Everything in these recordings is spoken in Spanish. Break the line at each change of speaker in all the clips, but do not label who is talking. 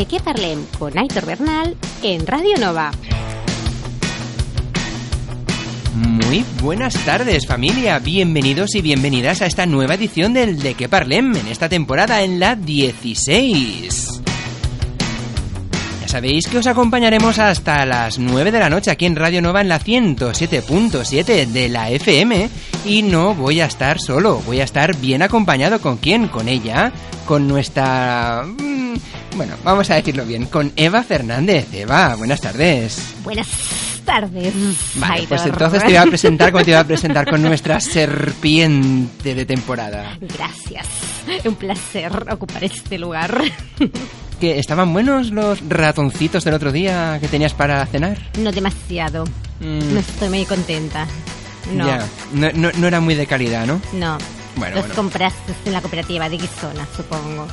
De qué con Aitor Bernal en Radio Nova.
Muy buenas tardes familia, bienvenidos y bienvenidas a esta nueva edición del De que Parlem en esta temporada en la 16. Ya sabéis que os acompañaremos hasta las 9 de la noche aquí en Radio Nova en la 107.7 de la FM y no voy a estar solo, voy a estar bien acompañado con quién, con ella, con nuestra... Bueno, vamos a decirlo bien, con Eva Fernández. Eva, buenas tardes.
Buenas tardes.
Vale, pues entonces te iba a presentar como te iba a presentar con nuestra serpiente de temporada.
Gracias. Un placer ocupar este lugar.
¿Que estaban buenos los ratoncitos del otro día que tenías para cenar?
No demasiado.
Mm,
No estoy muy contenta. No,
Ya, no, no, no era muy de calidad, ¿no?
no.
Bueno,
Los
bueno.
compraste en la cooperativa de Guisona, supongo.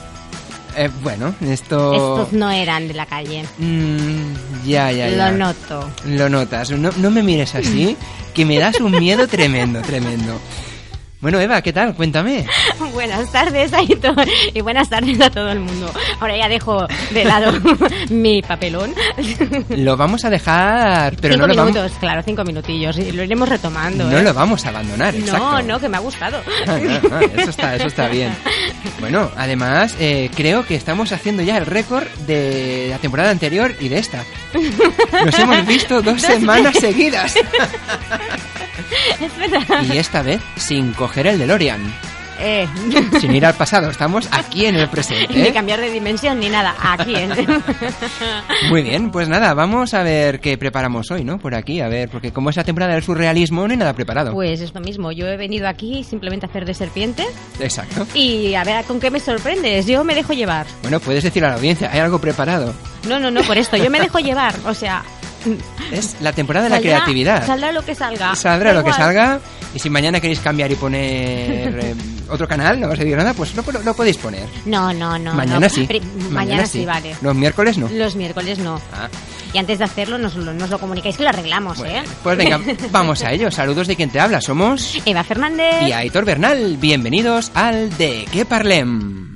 Eh, bueno, esto...
Estos no eran de la calle.
Mm, ya, ya, ya.
Lo noto.
Lo notas. No, no me mires así, que me das un miedo tremendo, tremendo. Bueno, Eva, ¿qué tal? Cuéntame.
Buenas tardes, Aitor. Y buenas tardes a todo el mundo. Ahora ya dejo de lado mi papelón.
Lo vamos a dejar, pero
cinco
no lo,
minutos,
vamos,
claro, cinco minutillos. Y lo iremos retomando.
no
¿eh?
lo vamos a abandonar, exacto.
No, no, que me ha gustado.
Ah, eso está, eso está bien. Bueno, además, eh, creo que estamos haciendo ya el récord de la temporada anterior y de esta. Nos hemos visto dos semanas seguidas.
es verdad.
Y esta vez sin coger el DeLorean.
Eh,
Sin ir al pasado, estamos aquí en el presente.
Ni
¿eh?
cambiar de dimensión ni nada. Aquí, ¿eh?
Muy bien, pues nada, vamos a ver qué preparamos hoy, ¿no? Por aquí, a ver, porque como es la temporada del surrealismo, no hay nada preparado.
Pues esto mismo. Yo he venido aquí simplemente a hacer de serpiente.
Exacto.
Y a ver con qué me sorprendes. Yo me dejo llevar.
Bueno, puedes decir a la audiencia, hay algo preparado.
No, no, no, por esto. Yo me dejo llevar. O sea.
Es la temporada de la
saldrá-
creatividad.
Saldrá lo que salga.
Saldrá lo que salga. Y si mañana queréis cambiar y poner eh, otro canal, no a decir nada, pues lo, lo podéis poner.
No, no, no.
mañana
no.
sí.
Mañana, sí, vale.
Los miércoles no.
Los miércoles no.
Ah,
Y antes de hacerlo nos, lo- nos lo comunicáis que lo arreglamos,
bueno,
¿eh?
pues venga, vamos a ello. Saludos de quien te habla. Somos
Eva Fernández.
y Aitor Bernal. Bienvenidos al De qué parlem.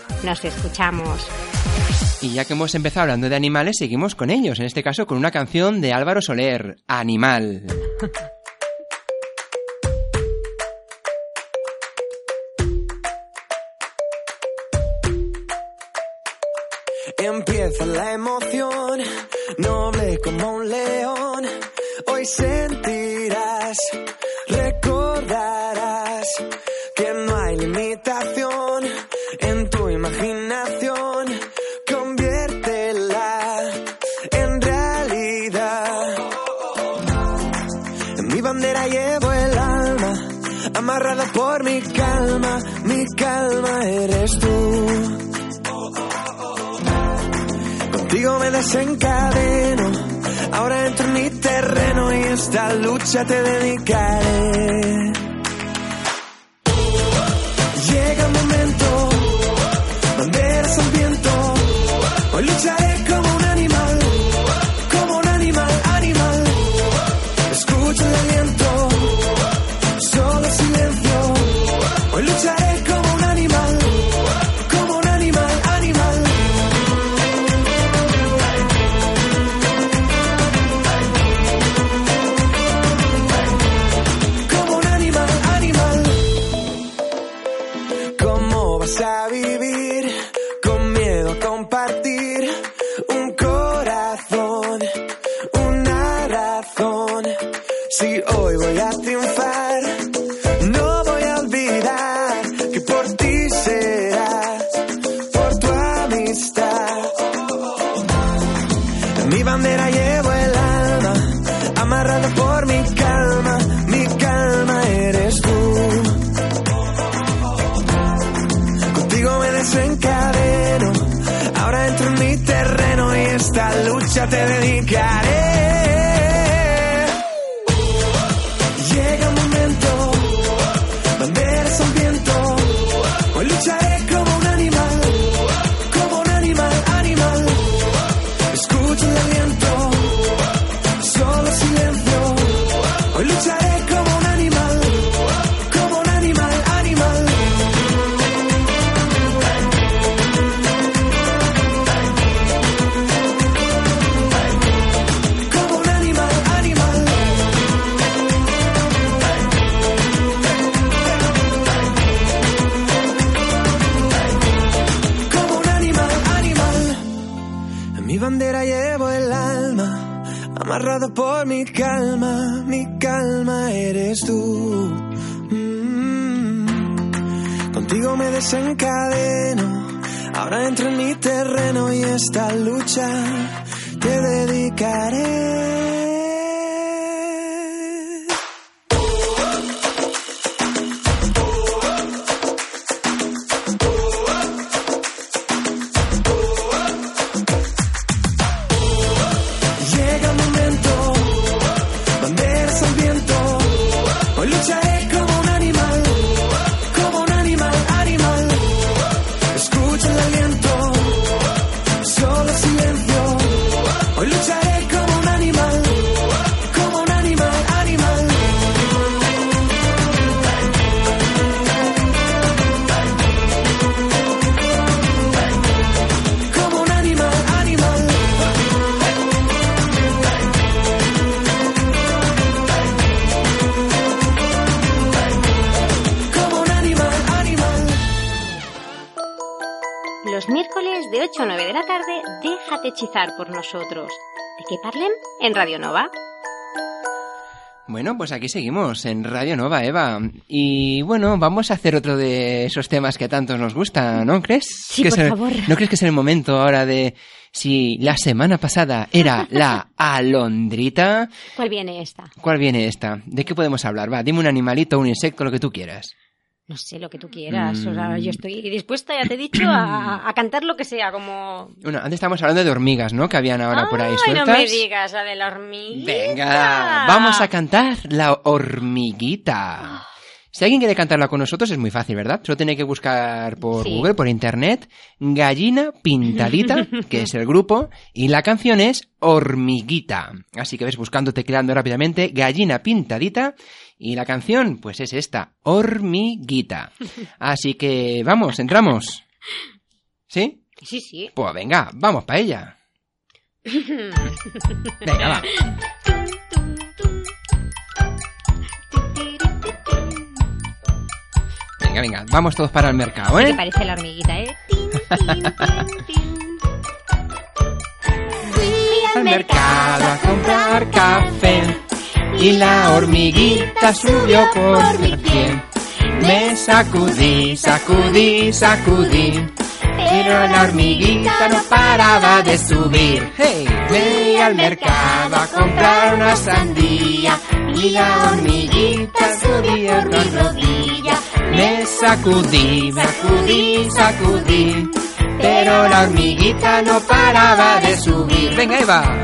Nos escuchamos.
Y ya que hemos empezado hablando de animales, seguimos con ellos, en este caso con una canción de Álvaro Soler, Animal.
Empieza la emoción, desencadeno, ahora entro en mi terreno y esta lucha te dedicaré. Esta lucha te dedicaré. Desencadeno, ahora entro en mi terreno y esta lucha te dedicaré.
Hechizar por nosotros. ¿De qué parlem? En Radio Nova.
Bueno, pues aquí seguimos en Radio Nova, Eva. Y bueno, vamos a hacer otro de esos temas que a tantos nos gusta, ¿no crees?
Sí, por
el-
favor.
¿No crees que es el momento ahora de si la semana pasada era la alondrita?
¿Cuál viene esta?
¿Cuál viene esta? ¿De qué podemos hablar? Va, dime un animalito, un insecto, lo que tú quieras.
No sé, lo que tú quieras. O sea, yo estoy dispuesta, ya te he dicho, a, a cantar lo que sea, como...
Bueno, antes estábamos hablando de hormigas, ¿no? Que habían ahora por ahí sueltas.
no me digas, la de la hormiguita.
Venga, vamos a cantar la hormiguita. Si alguien quiere cantarla con nosotros es muy fácil, ¿verdad? Solo tiene que buscar por
Sí.
Google, por internet, Gallina Pintadita, que es el grupo, y la canción es Hormiguita. Así que ves buscando, tecleando rápidamente, Gallina Pintadita, y la canción, pues es esta, Hormiguita. Así que vamos, entramos. ¿Sí?
Sí, sí.
Pues venga, vamos para ella. Venga, va. Venga, venga, vamos todos para el mercado,
¿Qué
¿eh?
parece la hormiguita, eh? Fui
Al mercado a comprar café y la hormiguita subió por mi pie. Me sacudí, sacudí, sacudí, pero la hormiguita no paraba de subir. Hey, fui al mercado a comprar una sandía y la hormiguita subía por mi rodilla. Me sacudí, sacudí, sacudí, pero la hormiguita no paraba de subir. Venga, Eva.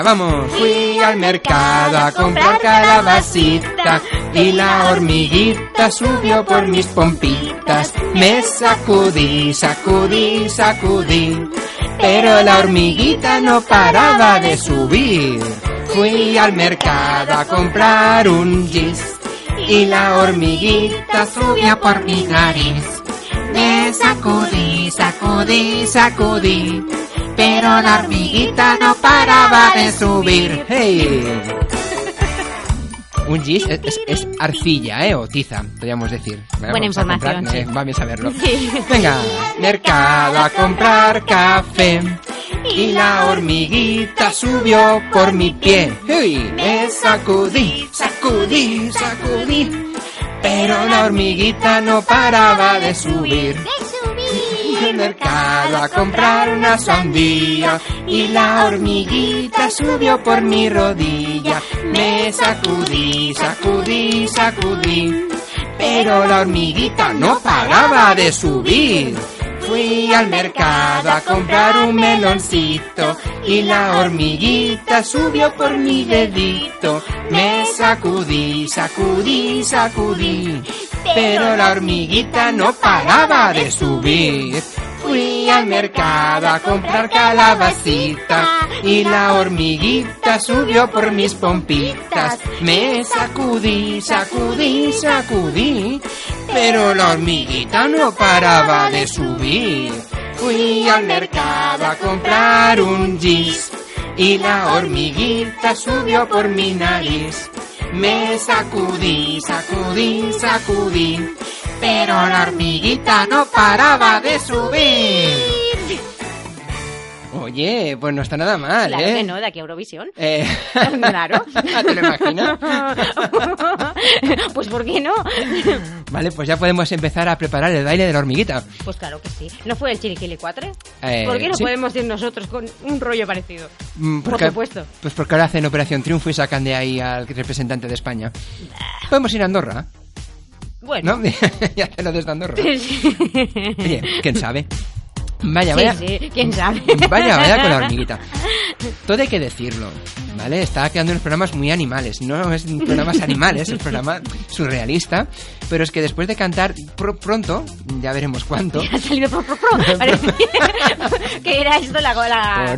Venga, vamos. Fui al mercado a comprar calabacita y la hormiguita subió por mis pompitas. Me sacudí, sacudí, sacudí, pero la hormiguita no paraba de subir. Fui al mercado a comprar un gis y la hormiguita subió por mi nariz. Me sacudí, sacudí, sacudí, pero la hormiguita no paraba de subir. ¡Hey! Un gis es, es- es arcilla, ¿eh? O tiza, podríamos decir.
Buena
Vamos a
información,
comprar,
sí.
eh, va bien saberlo.
Sí.
Venga, mercado a comprar café. Y la hormiguita subió por mi pie. ¡Hey! Me sacudí, sacudí, sacudí. Pero la hormiguita no paraba de subir. Mercado a comprar una sandía y la hormiguita subió por mi rodilla. Me sacudí, sacudí, sacudí, pero la hormiguita no paraba de subir. Fui al mercado a comprar un meloncito y la hormiguita subió por mi dedito. Me sacudí, sacudí, sacudí, pero la hormiguita no paraba de subir. Fui al mercado a comprar calabacita y la hormiguita subió por mis pompitas. Me sacudí, sacudí, sacudí, pero la hormiguita no paraba de subir. Fui al mercado a comprar un gis y la hormiguita subió por mi nariz. Me sacudí, sacudí, sacudí, pero la hormiguita no paraba de subir. Oye, pues no está nada mal,
Claro
¿eh?
que no, de aquí a Eurovisión.
Eh,
Claro.
¿Te lo imaginas?
pues ¿por qué no?
Vale, pues ya podemos empezar a preparar el baile de la hormiguita.
Pues claro que sí. ¿No fue el Chiriquili 4?
Eh,
¿Por qué no
sí.
podemos ir nosotros con un rollo parecido?
Mm,
Por supuesto.
Pues porque ahora hacen Operación Triunfo y sacan de ahí al representante de España. Podemos ir a Andorra,
Bueno.
¿no? y hacerlo desde Andorra.
Sí.
Oye, quién sabe. Vaya,
Sí,
vaya.
sí, quién sabe.
Vaya, vaya con la hormiguita. Todo hay que decirlo, ¿vale? Está quedando unos programas muy animales. No es programas animales, es un programa surrealista. Pero es que después de cantar pro- pronto, ya veremos cuánto.
Ha salido pro, pro, pro. Que era esto la gola.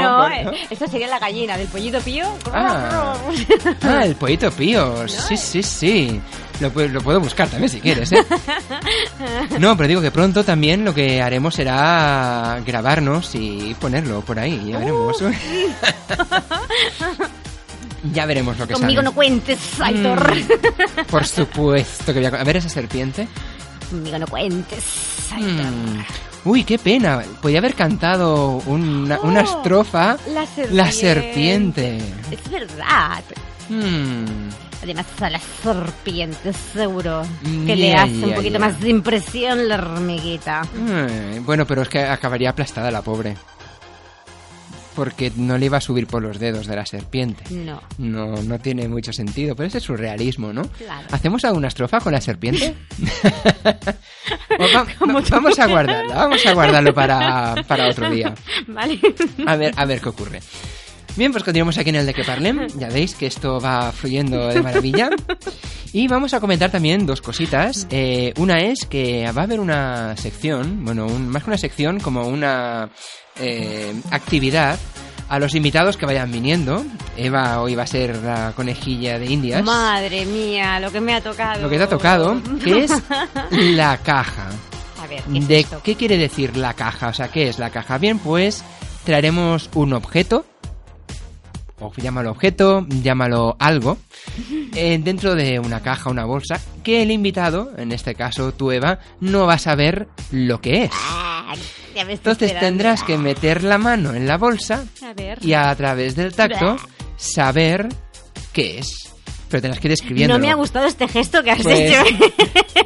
No, eh, esta sería la gallina del pollito pío.
Ah. Ah, el pollito pío. Sí, sí, sí. Lo, lo puedo buscar también si quieres, ¿eh? No, pero digo que pronto también lo que haremos será grabarnos y ponerlo por ahí. Ya veremos. Ya veremos lo que
Conmigo
sale.
no cuentes, Aitor.
Mm, Por supuesto que voy a... A ver esa serpiente.
Conmigo no cuentes, Aitor.
Mm. Uy, qué pena. Podía haber cantado una, una
Oh,
estrofa.
la serpiente.
La serpiente.
Es verdad.
Hmm,
Además a las serpientes seguro
Mm,
que le hace un poquito más de impresión la hormiguita.
bueno, pero es que acabaría aplastada la pobre. Porque no le iba a subir por los dedos de la serpiente.
No.
No, no tiene mucho sentido, pero ese es surrealismo, ¿no?
Claro.
¿Hacemos alguna estrofa con la serpiente? Va- vamos a guardarla, vamos a guardarlo para, para otro día.
Vale.
A ver, a ver qué ocurre. Bien, pues continuamos aquí en el de que parlem. Ya veis que esto va fluyendo de maravilla. Y vamos a comentar también dos cositas. Eh, una es que va a haber una sección, bueno, un- más que una sección, como una eh, actividad a los invitados que vayan viniendo. Eva hoy va a ser la conejilla de Indias.
Madre mía, lo que me ha tocado.
Lo que te ha tocado, que es la caja.
A ver, ¿qué es
¿De
esto?
qué quiere decir la caja? O sea, ¿qué es la caja? Bien, pues traeremos un objeto, o llámalo objeto, llámalo algo, eh, dentro de una caja, una bolsa, que el invitado, en este caso tú Eva, no va a saber lo que es.
Ah,
Entonces
esperando.
tendrás que meter la mano en la bolsa
A ver.
y a través del tacto saber qué es. Pero tendrás que ir describiendo.
No me ha gustado este gesto que has
Pues,
hecho.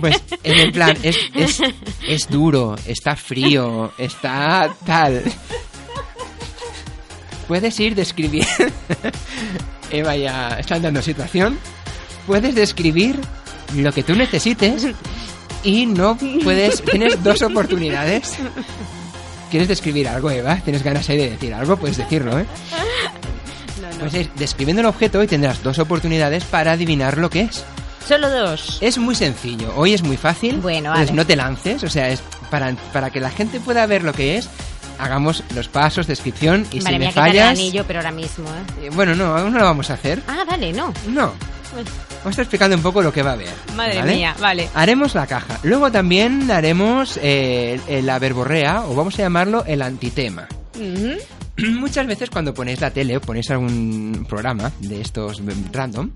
pues en el plan, es, es, es duro, está frío, está tal. Puedes ir describiendo. Eva ya está dando situación. Puedes describir lo que tú necesites y no puedes. Tienes dos oportunidades. ¿Quieres describir algo, Eva? ¿Tienes ganas ahí de decir algo? Puedes decirlo, ¿eh?
No, no.
Pues es describiendo el objeto y tendrás dos oportunidades para adivinar lo que es.
Solo dos.
Es muy sencillo, hoy es muy fácil.
Bueno,
entonces
vale.
no te lances, o sea, es para, para que la gente pueda ver lo que es, hagamos los pasos, descripción y
Madre
si me
quitar el
fallas.
anillo, pero ahora mismo, ¿eh?
eh, Bueno, no, aún no lo vamos a hacer.
Ah, vale, no.
No. Vamos a estar explicando un poco lo que va a haber.
Madre
¿vale?
mía, vale.
Haremos la caja. Luego también haremos eh, la verborrea, o vamos a llamarlo el antitema. Muchas veces cuando ponéis la tele o ponéis algún programa de estos mm, random,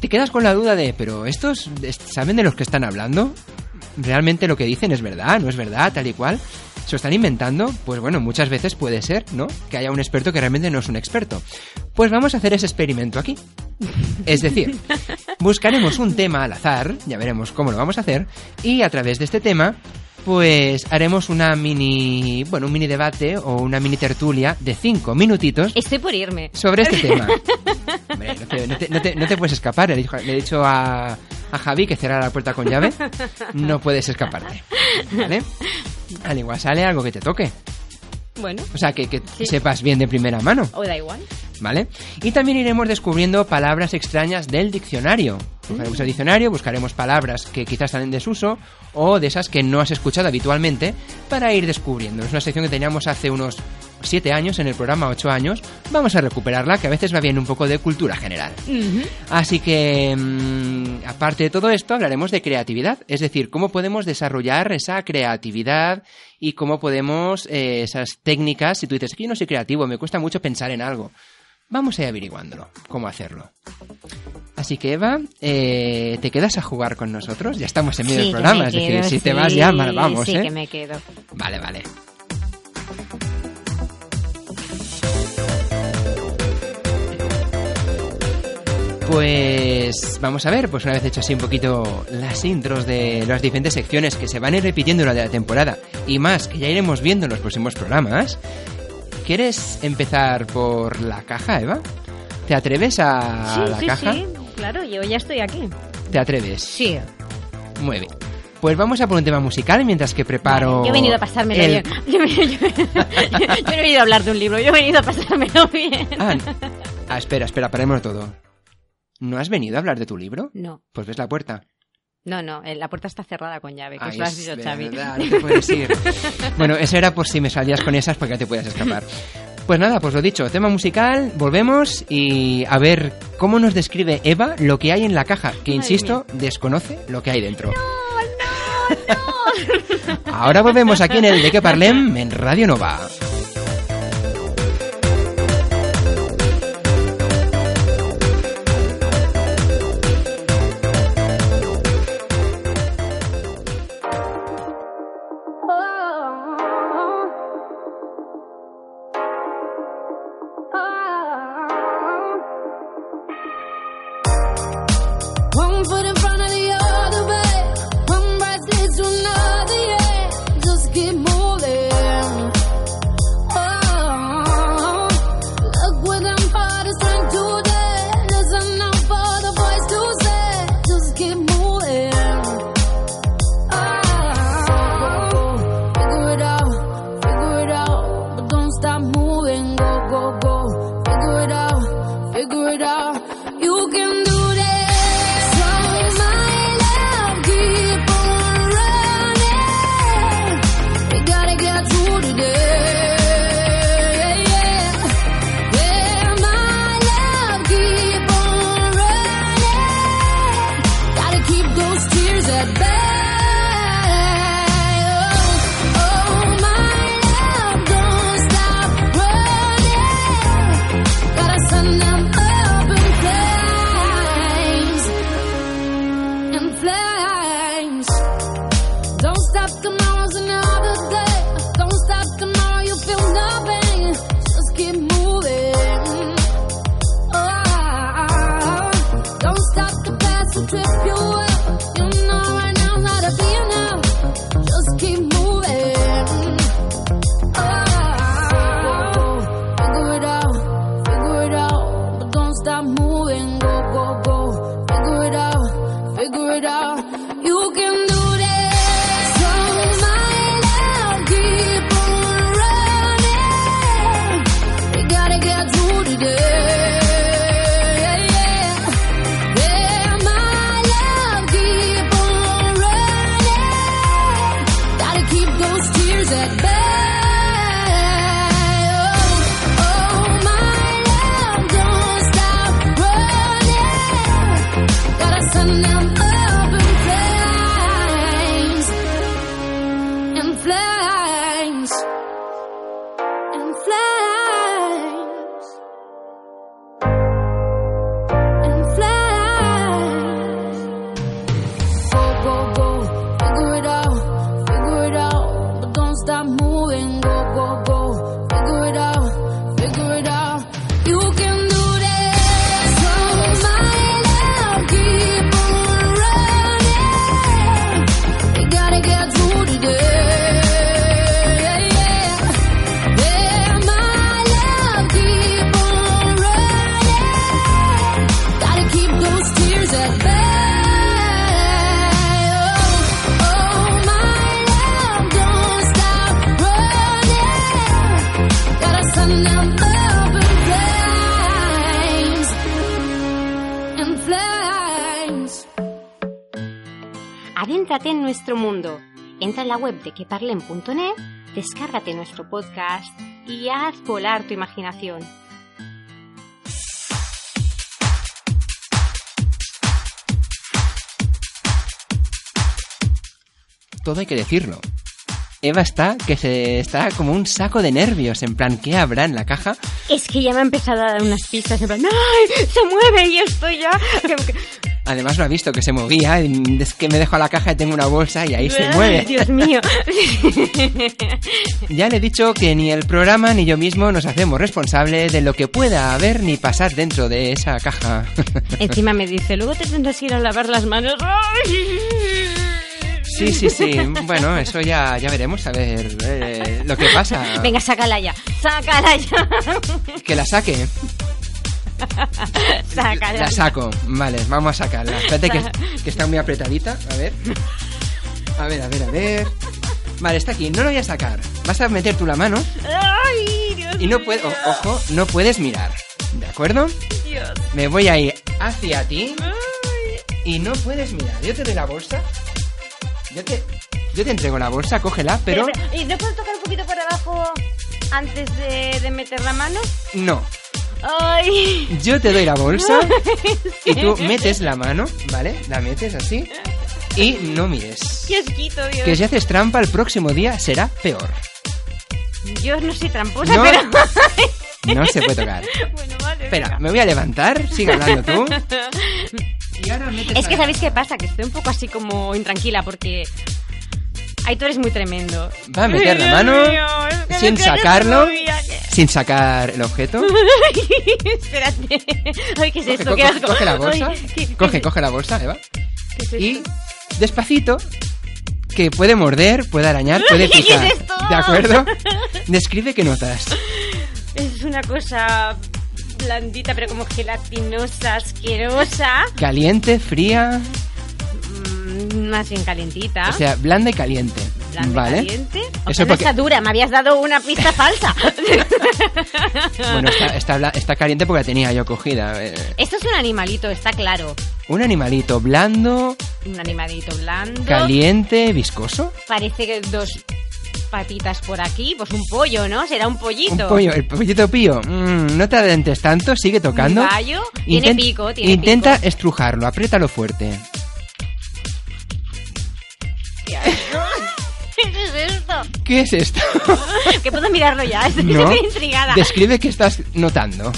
te quedas con la duda de, pero estos est- saben de los que están hablando? ¿Realmente lo que dicen es verdad? ¿No es verdad? Tal y cual. ¿Se lo están inventando? Pues bueno, muchas veces puede ser, ¿no? Que haya un experto que realmente no es un experto. Pues vamos a hacer ese experimento aquí. Es decir, buscaremos un tema al azar, ya veremos cómo lo vamos a hacer, y a través de este tema, pues haremos una mini, bueno, un mini debate o una mini tertulia de cinco minutitos
Estoy por irme.
sobre este tema. Hombre, no te, no te- no te- no te puedes escapar. Le he dicho, le he dicho a, a Javi que cerrara la puerta con llave. No puedes escaparte. ¿Vale? Al igual sale algo que te toque.
Bueno,
O sea, que, que
Sí.
sepas bien de primera mano.
o da igual.
¿Vale? Y también iremos descubriendo palabras extrañas del diccionario. Buscaremos el diccionario, buscaremos palabras que quizás están en desuso o de esas que no has escuchado habitualmente para ir descubriendo. Es una sección que teníamos hace unos 7 años en el programa, 8 años. Vamos a recuperarla, que a veces va bien un poco de cultura general. Así que, mm, aparte de todo esto, hablaremos de creatividad, es decir, cómo podemos desarrollar esa creatividad y cómo podemos eh, esas técnicas. Si tú dices, que yo no soy creativo, me cuesta mucho pensar en algo. Vamos a ir averiguándolo, cómo hacerlo. Así que, Eva, eh, ¿te quedas a jugar con nosotros? Ya estamos en medio
Sí,
del programa, es decir, si te vas ya, mal vamos,
Sí,
¿eh?
que me quedo.
Vale, vale. Pues vamos a ver, pues una vez hecho así un poquito las intros de las diferentes secciones que se van a ir repitiendo durante la temporada y más que ya iremos viendo en los próximos programas, ¿quieres empezar por la caja, Eva? ¿Te atreves a
sí,
la
sí,
caja?
sí. Claro, yo ya estoy aquí.
¿Te atreves?
Sí.
Muy bien. Pues vamos a por un tema musical mientras que preparo.
Yo he venido a pasármelo
el-
bien. Yo, yo- yo- yo no he venido a hablar de un libro, yo he venido a pasármelo bien.
Ah, ah, espera, espera, paremos todo. ¿No has venido a hablar de tu libro?
No,
Pues ves la puerta.
no, no, eh, la puerta está cerrada con llave, que
Ay,
eso lo has dicho, Xavi.
verdad, no te puedes ir. bueno, eso era por si me salías con esas porque no te podías escapar. Pues nada, pues lo dicho, tema musical, volvemos y a ver cómo nos describe Eva lo que hay en la caja, que
Ay,
insisto, desconoce lo que hay dentro. Ahora volvemos aquí en el De que Parlem en Radio Nova.
Web de queparlen.net, descárgate nuestro podcast y haz volar tu imaginación.
Todo hay que decirlo. Eva está que se está como un saco de nervios, en plan, ¿qué habrá en la caja?
Es que ya me ha empezado a dar unas pistas, en plan, ¡ay! ¡Se mueve! Y estoy ya.
Además lo ha visto que se movía, es que me dejo la caja y tengo una bolsa y ahí se
¡Ay,
mueve.
Dios mío.
Ya le he dicho que ni el programa ni yo mismo nos hacemos responsables de lo que pueda haber ni pasar dentro de esa caja.
Encima me dice, luego te tendrás que ir a lavar las manos.
Sí, sí, sí. Bueno, eso ya, ya veremos a ver eh, lo que pasa.
Venga, sácala ya. Sácala ya.
Que la saque.
Sácala.
La saco. Vale, vamos a sacarla. Espérate que, que está muy apretadita. A ver. A ver, a ver, a ver. Vale, está aquí. No lo voy a sacar. Vas a meter tú la mano
Ay, Dios
y no puedes... Ojo, no puedes mirar. ¿De acuerdo?
Dios.
Me voy a ir hacia ti
Ay.
y no puedes mirar. Yo te doy la bolsa. Yo te, yo te entrego la bolsa, cógela, pero
¿Y no puedo tocar un poquito por abajo antes de, de meter la mano?
no.
Ay.
Yo te doy la bolsa y tú metes la mano, ¿vale? La metes así y no mires.
Qué asquito, Dios.
Que si haces trampa el próximo día será peor.
Yo no soy tramposa,
No.
pero...
No se puede tocar.
bueno, vale.
Espera,
venga.
me voy a levantar, sigue hablando tú. Y ahora metes
Es que ¿sabéis qué pasa? Que estoy un poco así como intranquila porque... Aitor es muy tremendo.
Va a meter la mano
Ay, Dios mío, es que
sin
me
sacarlo, sin sacar el objeto.
Espérate. Ay, ¿qué es
Coge,
esto?
co-
¿Qué
coge, la bolsa.
Ay, ¿qué- qué-
Coge, coge la bolsa, Eva.
¿qué es esto?
Y despacito, que puede morder, puede arañar, puede
¿Qué es
picar.
esto?
¿De acuerdo? Describe qué notas.
Es una cosa blandita, pero como gelatinosa, asquerosa.
Caliente, fría,
más bien calientita.
o sea, blanda y caliente.
Blanda y
¿Vale?
caliente. O
Eso
sea, no
porque-
está dura, me habías dado una pista falsa.
Bueno, está, está, está caliente porque la tenía yo cogida. eh.
Esto es un animalito, está claro.
Un animalito blando,
Un animalito blando.
caliente, viscoso.
Parece que dos patitas por aquí. Pues un pollo, ¿no? Será un pollito.
Un pollo, el pollito pío. Mm, no te adelentes tanto, sigue tocando.
Un gallo. Tiene pico, tiene
Intenta
pico.
estrujarlo, apriétalo fuerte.
¿Qué es esto?
¿Qué es esto?
que puedo mirarlo ya, estoy
No.
súper intrigada.
Describe qué estás notando.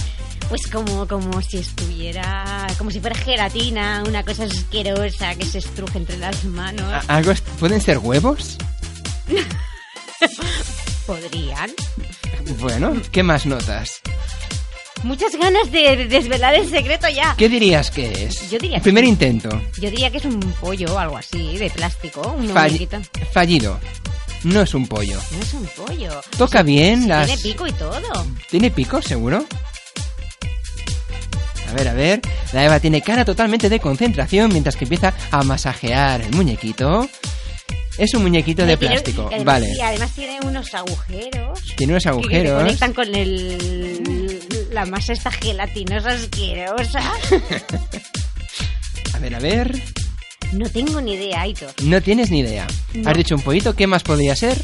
Pues como, como si estuviera, como si fuera gelatina, una cosa asquerosa que se estruje entre las manos.
¿Algo ¿Pueden ser huevos?
Podrían.
Bueno, ¿qué más notas?
Muchas ganas de de desvelar el secreto ya.
¿Qué dirías que es?
Yo diría
El
que
primer intento.
Yo diría que es un pollo o algo así, de plástico, un
Fall-
muñequito.
fallido. No es un pollo.
No es un pollo.
Toca bien las...
Tiene pico y todo.
¿Tiene pico, seguro? A ver, a ver. La Eva tiene cara totalmente de concentración mientras que empieza a masajear el muñequito. Es un muñequito de
Tiene-
plástico.
además-
Vale.
Y además tiene unos agujeros.
Tiene unos
que- Que se
agujeros.
conectan con el, La masa está gelatinosa asquerosa.
A ver, a ver.
No tengo ni idea, Aitor.
No tienes ni idea.
No.
Has dicho un pollito, ¿qué más podría ser?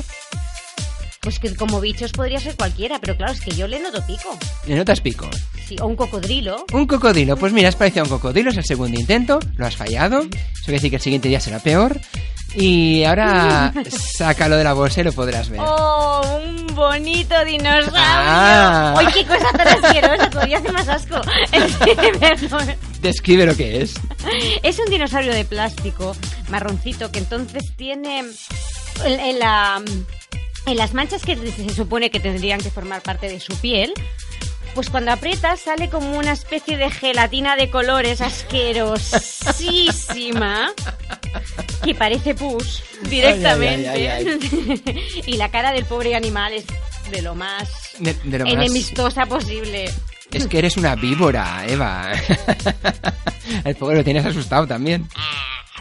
Pues que como bichos podría ser cualquiera, pero claro, es que yo le noto pico.
Le notas pico.
Sí, o un cocodrilo.
Un cocodrilo. Pues mira, has parecido a un cocodrilo, es el segundo intento, lo has fallado. Eso quiere decir que el siguiente día será peor. Y ahora sácalo de la bolsa y lo podrás ver.
¡Oh, un bonito dinosaurio!
Ah.
¡Ay, qué cosa tan asquerosa! Todavía hace más asco.
Describe lo que es.
Es un dinosaurio de plástico marroncito que entonces tiene en, en la en las manchas que se supone que tendrían que formar parte de su piel. Pues cuando aprietas sale como una especie de gelatina de colores asquerosísima que parece pus directamente.
Ay, ay,
y la cara del pobre animal es de lo más
De, de lo más-
enemistosa posible.
Es que eres una víbora, Eva. El pobre lo tienes asustado también.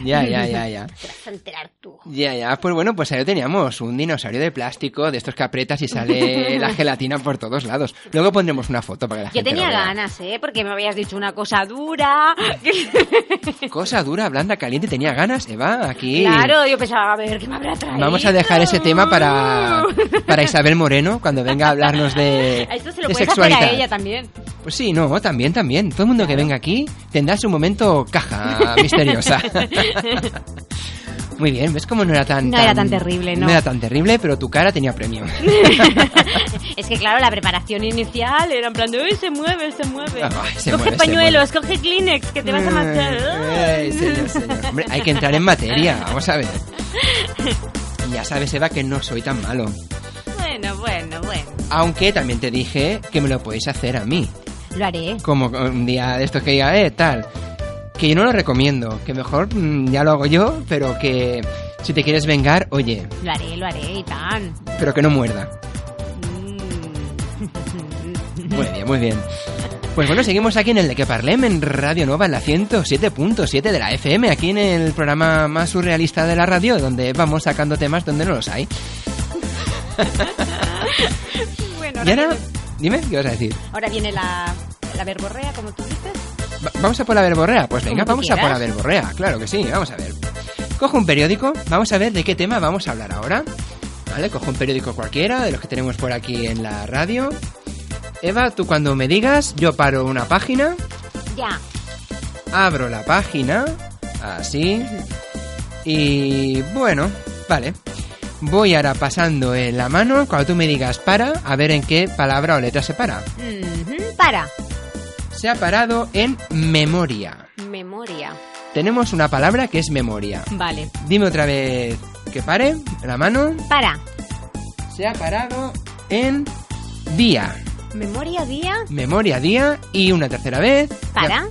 Ya, ya, ya, ya.
Te vas a enterar tú.
Ya, ya. Pues bueno, pues ahí teníamos. Un dinosaurio de plástico, de estos que aprietas y sale la gelatina por todos lados. Luego pondremos una foto para que la
Yo
gente
tenía
lo vea.
ganas, ¿eh? Porque me habías dicho una cosa dura.
Cosa dura, blanda, caliente. Tenía ganas, Eva. Aquí.
Claro, yo pensaba, a ver, ¿qué me habrá traído?
Vamos a dejar ese tema para, para Isabel Moreno cuando venga a hablarnos de,
A Esto se lo
de
hacer
sexualidad.
a ella también.
Pues sí, no, también, también. Todo el mundo que venga aquí tendrá su momento caja misteriosa. Muy bien, ¿ves cómo no era tan...
No era tan terrible, ¿no?
No era tan terrible, pero tu cara tenía premio.
es que claro, la preparación inicial era en plan de, uy, se mueve, se mueve.
Ay, se
coge
mueve, se
pañuelos, coge Kleenex, que te vas a marchar.
Ay, señor, señor. Hombre, hay que entrar en materia, vamos a ver. Ya sabes, Eva, que no soy tan malo.
Bueno, bueno, bueno.
Aunque también te dije que me lo podéis hacer a mí.
Lo haré.
Como un día de estos que diga, eh, tal. Que yo no lo recomiendo. Que mejor mm, ya lo hago yo, pero que si te quieres vengar, oye,
Lo haré, lo haré y tan.
pero que no muerda.
Mm.
Muy bien, muy bien. Pues bueno, seguimos aquí en el de que Parlem, en Radio Nova, en la 107.7 de la FM, aquí en el programa más surrealista de la radio, donde vamos sacando temas donde no los hay.
Bueno,
Y
ahora,
ahora,
viene,
dime, ¿qué vas a decir?
ahora viene la, la verborrea, como tú dices.
Va- ¿Vamos a por la verborrea? Pues venga, vamos a por la
quieras.
verborrea, claro que sí, vamos a ver. Cojo un periódico, vamos a ver de qué tema vamos a hablar ahora. ¿Vale? Cojo un periódico cualquiera, de los que tenemos por aquí en la radio. Eva, tú cuando me digas, yo paro una página,
Ya.
abro la página, así, y bueno, vale. Voy ahora pasando en la mano, cuando tú me digas para, a ver en qué palabra o letra se para.
Para.
Se ha parado en memoria.
Memoria.
Tenemos una palabra que es memoria.
Vale.
Dime otra vez que pare, la mano.
Para.
Se ha parado en día.
Memoria, día.
Memoria, día. Y una tercera vez.
Para.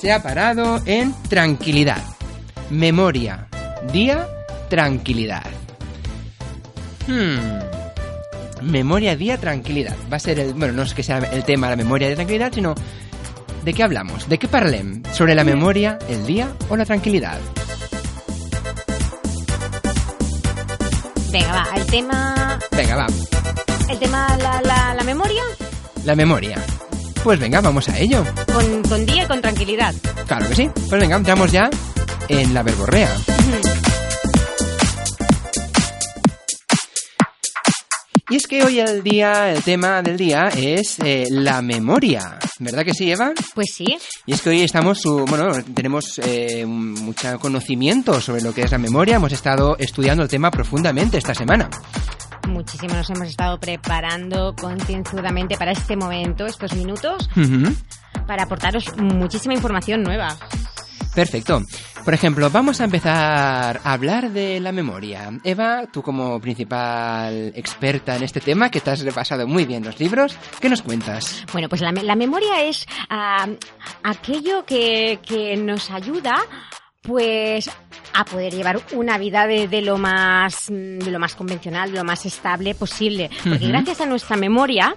Se ha parado en tranquilidad. Memoria, día, tranquilidad. Hmm. Memoria, día, tranquilidad. Va a ser el. Bueno, no es que sea el tema la memoria de tranquilidad, sino. ¿De qué hablamos? ¿De qué parlem? ¿Sobre la memoria, el día o la tranquilidad?
Venga, va. El tema.
Venga, va.
El tema, la, la, la memoria.
La memoria. Pues venga, vamos a ello.
Con, con día y con tranquilidad.
Claro que sí. Pues venga, entramos ya en la verborrea. Y es que hoy el día, el tema del día es eh, la memoria. ¿Verdad que sí, Eva?
Pues sí.
Y es que hoy estamos, bueno, tenemos eh, mucho conocimiento sobre lo que es la memoria. Hemos estado estudiando el tema profundamente esta semana.
Muchísimo nos hemos estado preparando concienzudamente para este momento, estos minutos, para aportaros muchísima información nueva.
Perfecto. Por ejemplo, vamos a empezar a hablar de la memoria. Eva, tú como principal experta en este tema, que te has repasado muy bien los libros, ¿qué nos cuentas?
Bueno, pues la, la memoria es ah, aquello que, que nos ayuda pues a poder llevar una vida de, de lo más de lo más convencional, de lo más estable posible, porque gracias a nuestra memoria,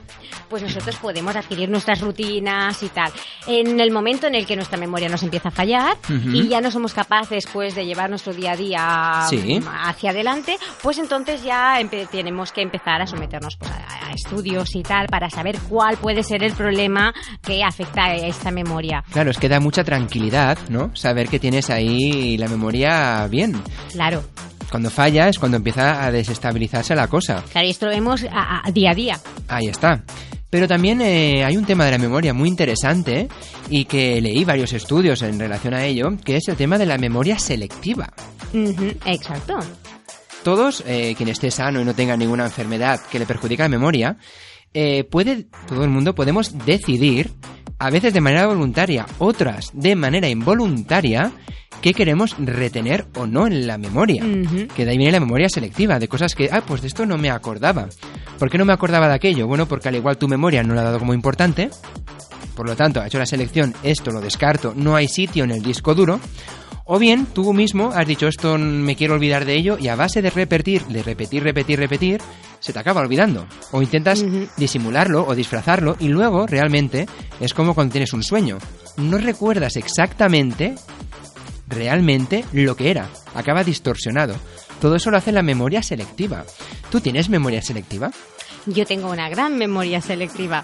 pues nosotros podemos adquirir nuestras rutinas y tal. En el momento en el que nuestra memoria nos empieza a fallar y ya no somos capaces pues de llevar nuestro día a día
Sí.
mm, hacia adelante, pues entonces ya tenemos que empezar a someternos pues, a, a estudios y tal para saber cuál puede ser el problema que afecta a esta memoria.
Claro, es que da mucha tranquilidad, ¿no? Saber que tienes ahí la memoria bien.
Claro.
Cuando falla es cuando empieza a desestabilizarse la cosa.
Claro, y esto lo vemos a- a- día a día.
Ahí está. Pero también eh, hay un tema de la memoria muy interesante y que leí varios estudios en relación a ello, que es el tema de la memoria selectiva.
Exacto.
Todos, eh, quien esté sano y no tenga ninguna enfermedad que le perjudica la memoria, eh, puede, todo el mundo podemos decidir, a veces de manera voluntaria, otras de manera involuntaria, qué queremos retener o no en la memoria. Que de ahí viene la memoria selectiva, de cosas que, ah, pues de esto no me acordaba. ¿Por qué no me acordaba de aquello? Bueno, porque al igual tu memoria no la ha dado como importante, por lo tanto ha hecho la selección, esto lo descarto, no hay sitio en el disco duro, o bien tú mismo has dicho esto me quiero olvidar de ello y a base de repetir, de repetir, repetir, repetir, se te acaba olvidando. O intentas disimularlo o disfrazarlo y luego realmente es como cuando tienes un sueño. No recuerdas exactamente realmente lo que era. Acaba distorsionado. Todo eso lo hace la memoria selectiva. ¿Tú tienes memoria selectiva?
Yo tengo una gran memoria selectiva.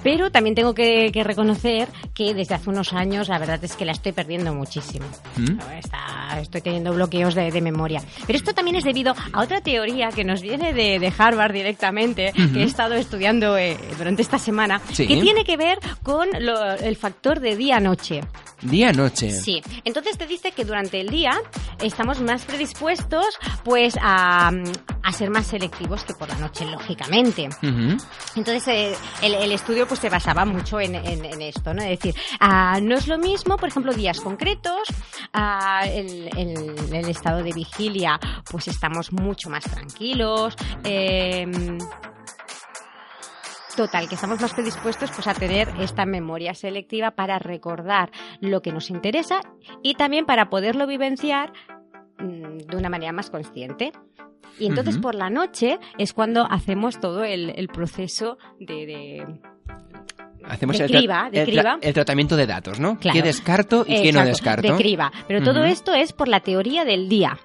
Pero también tengo que, que reconocer que desde hace unos años la verdad es que la estoy perdiendo muchísimo.
¿Mm?
Está- estoy teniendo bloqueos de, de memoria. Pero esto también es debido a otra teoría que nos viene de, de Harvard directamente, que he estado estudiando eh, durante esta semana,
Sí.
que tiene que ver con lo- el factor de día-noche.
Día-noche.
Sí, entonces te dice que durante el día estamos más predispuestos pues a, a ser más selectivos que por la noche, lógicamente. Entonces eh, el, el estudio pues se basaba mucho en, en- en esto, ¿no? Es decir, ah, no es lo mismo, por ejemplo, días concretos, ah, el, el- el estado de vigilia pues estamos mucho más tranquilos, em, Total, que estamos más predispuestos pues, a tener esta memoria selectiva para recordar lo que nos interesa y también para poderlo vivenciar mm, de una manera más consciente. Y entonces por la noche es cuando hacemos todo el, el proceso de, de-
Hacemos
De
el, tra-
criba, de
el tra-
criba.
el tratamiento de datos, ¿no?
Claro.
¿Qué descarto y qué no
Exacto,
descarto?
de criba. Pero todo esto es por la teoría del día